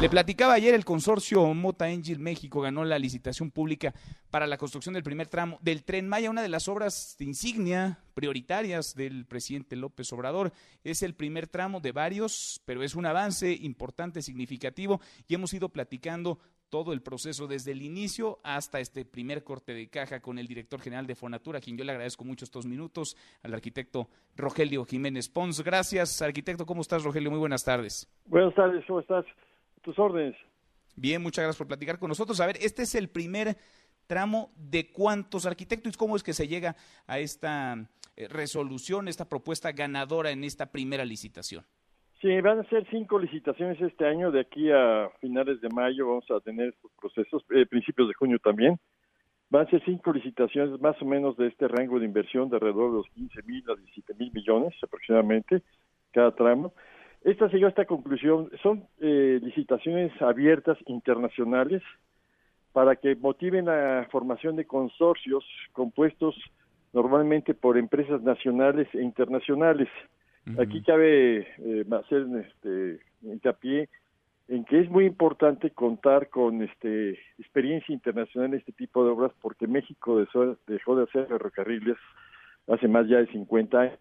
Le platicaba ayer el consorcio Mota Angel México ganó la licitación pública para la construcción del primer tramo del Tren Maya, una de las obras de insignia prioritarias del presidente López Obrador. Es el primer tramo de varios, pero es un avance importante, significativo y hemos ido platicando todo el proceso desde el inicio hasta este primer corte de caja con el director general de Fonatura, a quien yo le agradezco mucho estos minutos, al arquitecto Rogelio Jiménez Pons. Gracias, arquitecto. ¿Cómo estás, Rogelio? Muy buenas tardes. Buenas tardes, ¿cómo estás? Tus órdenes. Bien, muchas gracias por platicar con nosotros. A ver, este es el primer tramo de cuántos arquitectos, ¿cómo es que se llega a esta eh, resolución, esta propuesta ganadora en esta primera licitación? Sí, van a ser cinco licitaciones este año, de aquí a finales de mayo vamos a tener estos procesos, eh, principios de junio también. Van a ser cinco licitaciones más o menos de este rango de inversión de alrededor de los 15 mil a 17 mil millones aproximadamente cada tramo. Esta se llegó esta conclusión, son eh, licitaciones abiertas internacionales para que motiven la formación de consorcios compuestos normalmente por empresas nacionales e internacionales. Aquí cabe eh, hacer este, hincapié en que es muy importante contar con este experiencia internacional en este tipo de obras porque México dejó, de hacer ferrocarriles hace más ya de 50 años.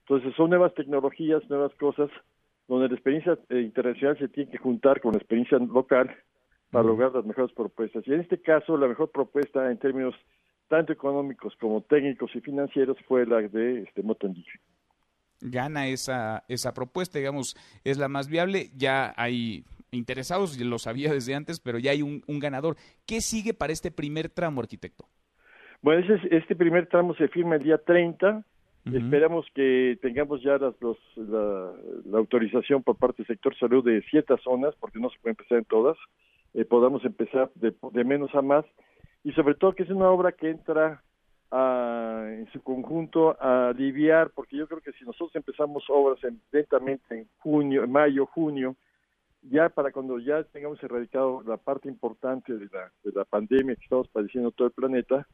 Entonces son nuevas tecnologías, nuevas cosas, donde la experiencia eh, internacional se tiene que juntar con la experiencia local para lograr las mejores propuestas. Y en este caso, la mejor propuesta en términos tanto económicos como técnicos y financieros fue la de este gana esa, esa propuesta, digamos, es la más viable. Ya hay interesados, lo sabía desde antes, pero ya hay un, ganador. ¿Qué sigue para este primer tramo, arquitecto? Bueno, este primer tramo se firma el día 30. Esperamos que tengamos ya las, los, la, autorización por parte del sector salud de ciertas zonas, porque no se puede empezar en todas. Eh, podamos empezar de, de menos a más. Y sobre todo que es una obra que entra en su conjunto a aliviar, porque yo creo que si nosotros empezamos obras en, lentamente en junio, en mayo, junio, ya para cuando ya tengamos erradicado la parte importante de la, de la pandemia que estamos padeciendo todo el planeta,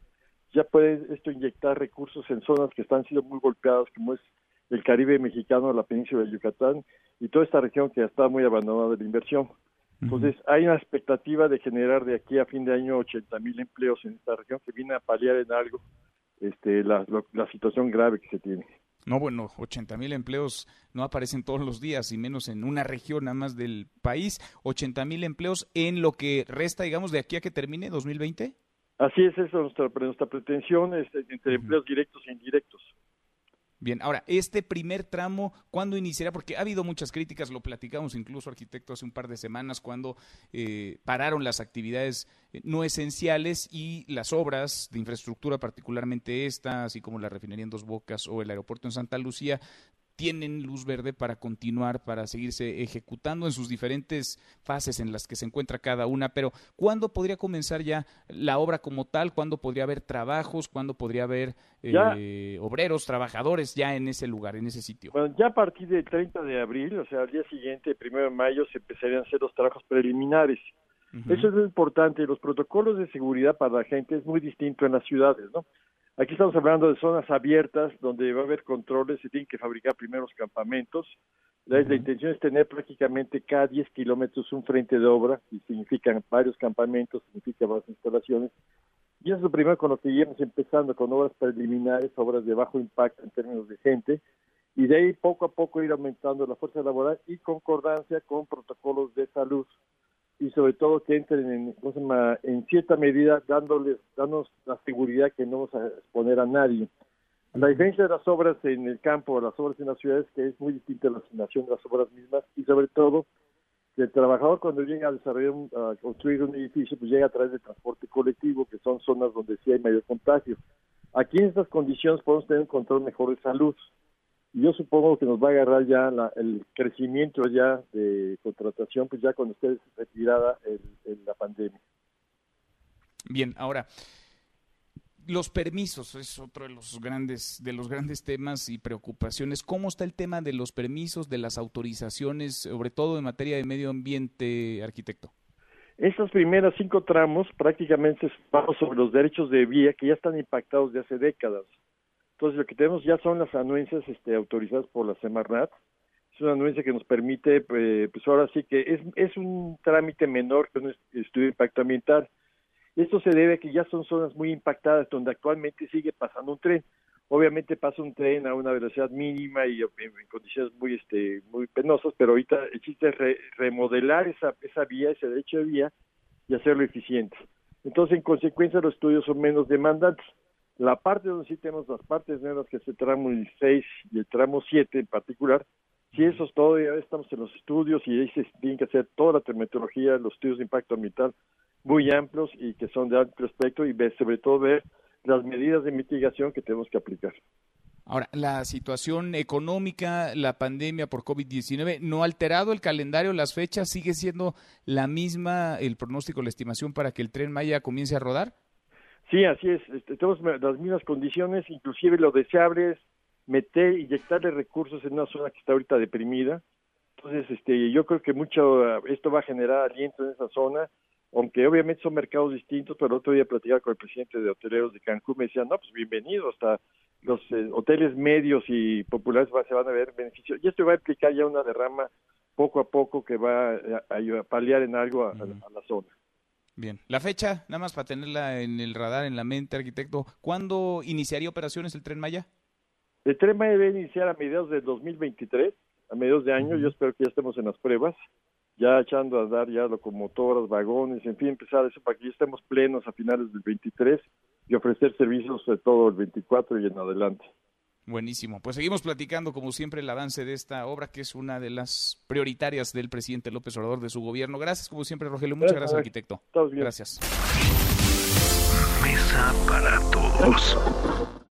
ya puede esto inyectar recursos en zonas que están siendo muy golpeadas, como es el Caribe mexicano, la península de Yucatán y toda esta región que está muy abandonada de la inversión. Entonces, hay una expectativa de generar de aquí a fin de año 80 mil empleos en esta región que viene a paliar en algo este, la, la situación grave que se tiene. No, bueno, 80 mil empleos no aparecen todos los días y menos en una región nada más del país. 80 mil empleos en lo que resta, digamos, de aquí a que termine 2020. Así es, eso nuestra, nuestra pretensión es entre empleos directos e indirectos. Bien, ahora, este primer tramo, ¿cuándo iniciará? Porque ha habido muchas críticas, lo platicamos incluso, arquitecto, hace un par de semanas, cuando eh, pararon las actividades eh, no esenciales y las obras de infraestructura, particularmente esta, así como la refinería en Dos Bocas o el aeropuerto en Santa Lucía, tienen luz verde para continuar, para seguirse ejecutando en sus diferentes fases en las que se encuentra cada una, pero ¿cuándo podría comenzar ya la obra como tal? ¿Cuándo podría haber trabajos? ¿Cuándo podría haber eh, obreros, trabajadores ya en ese lugar, en ese sitio? Bueno, ya a partir del 30 de abril, o sea, al día siguiente, primero de mayo, se empezarían a hacer los trabajos preliminares. Eso es lo importante. Los protocolos de seguridad para la gente es muy distinto en las ciudades, ¿no? Aquí estamos hablando de zonas abiertas donde va a haber controles, se tienen que fabricar primeros campamentos. La, intención es tener prácticamente cada 10 kilómetros un frente de obra, y significan varios campamentos, significa varias instalaciones. Y eso es lo primero con lo que iremos empezando, con obras preliminares, obras de bajo impacto en términos de gente, y de ahí poco a poco ir aumentando la fuerza laboral y concordancia con protocolos de salud y sobre todo que entren en, en cierta medida dándoles, dándonos la seguridad que no vamos a exponer a nadie. La diferencia de las obras en el campo, las obras en las ciudades, que es muy distinta a la asignación de las obras mismas y sobre todo que el trabajador cuando llega a desarrollar, a construir un edificio, pues llega a través del transporte colectivo, que son zonas donde sí hay mayor contagio. Aquí en estas condiciones podemos tener un control mejor de salud yo supongo que nos va a agarrar ya el crecimiento ya de contratación, pues ya cuando esté retirada el, la pandemia. Bien, ahora los permisos es otro de los grandes de los grandes temas y preocupaciones. ¿Cómo está el tema de los permisos, de las autorizaciones, sobre todo en materia de medio ambiente, arquitecto? Estas primeras cinco tramos prácticamente vamos sobre los derechos de vía que ya están impactados de hace décadas. Entonces, lo que tenemos ya son las anuencias este, autorizadas por la Semarnat. es una anuencia que nos permite, pues, pues ahora sí que es, es un trámite menor que un estudio de impacto ambiental. Esto se debe a que ya son zonas muy impactadas donde actualmente sigue pasando un tren. Obviamente pasa un tren a una velocidad mínima y en, condiciones muy este muy penosas, pero ahorita existe remodelar esa, esa vía, ese derecho de vía y hacerlo eficiente. Entonces, en consecuencia, los estudios son menos demandantes. La parte donde sí tenemos las partes negras, que es el tramo 6 y el tramo 7 en particular, si eso es todo, ya estamos en los estudios y ahí se tienen que hacer toda la terminología, los estudios de impacto ambiental muy amplios y que son de alto espectro y ver, sobre todo ver las medidas de mitigación que tenemos que aplicar. Ahora, la situación económica, la pandemia por COVID-19, ¿no ha alterado el calendario, las fechas? ¿Sigue siendo la misma el pronóstico, la estimación para que el tren Maya comience a rodar? Sí, así es. Este, tenemos las mismas condiciones, inclusive lo deseable es meter, inyectarle recursos en una zona que está ahorita deprimida. Entonces, este, yo creo que mucho esto va a generar aliento en esa zona, aunque obviamente son mercados distintos, pero el otro día platicaba con el presidente de hoteleros de Cancún, me decían, no, pues bienvenido, hasta los eh, hoteles medios y populares se van a ver beneficios. Y esto va a implicar ya una derrama poco a poco que va a, paliar en algo a, la zona. Bien, la fecha, nada más para tenerla en el radar, en la mente, arquitecto, ¿cuándo iniciaría operaciones el Tren Maya? El tren debe iniciar a mediados del 2023, a mediados de año. Yo espero que ya estemos en las pruebas, ya echando a dar ya locomotoras, vagones, en fin, empezar eso para que ya estemos plenos a finales del 23 y ofrecer servicios de todo el 24 y en adelante. Buenísimo. Pues seguimos platicando, como siempre, el avance de esta obra, que es una de las prioritarias del presidente López Obrador de su gobierno. Gracias, como siempre, Rogelio. Muchas gracias, arquitecto. Todos Gracias. Mesa para todos.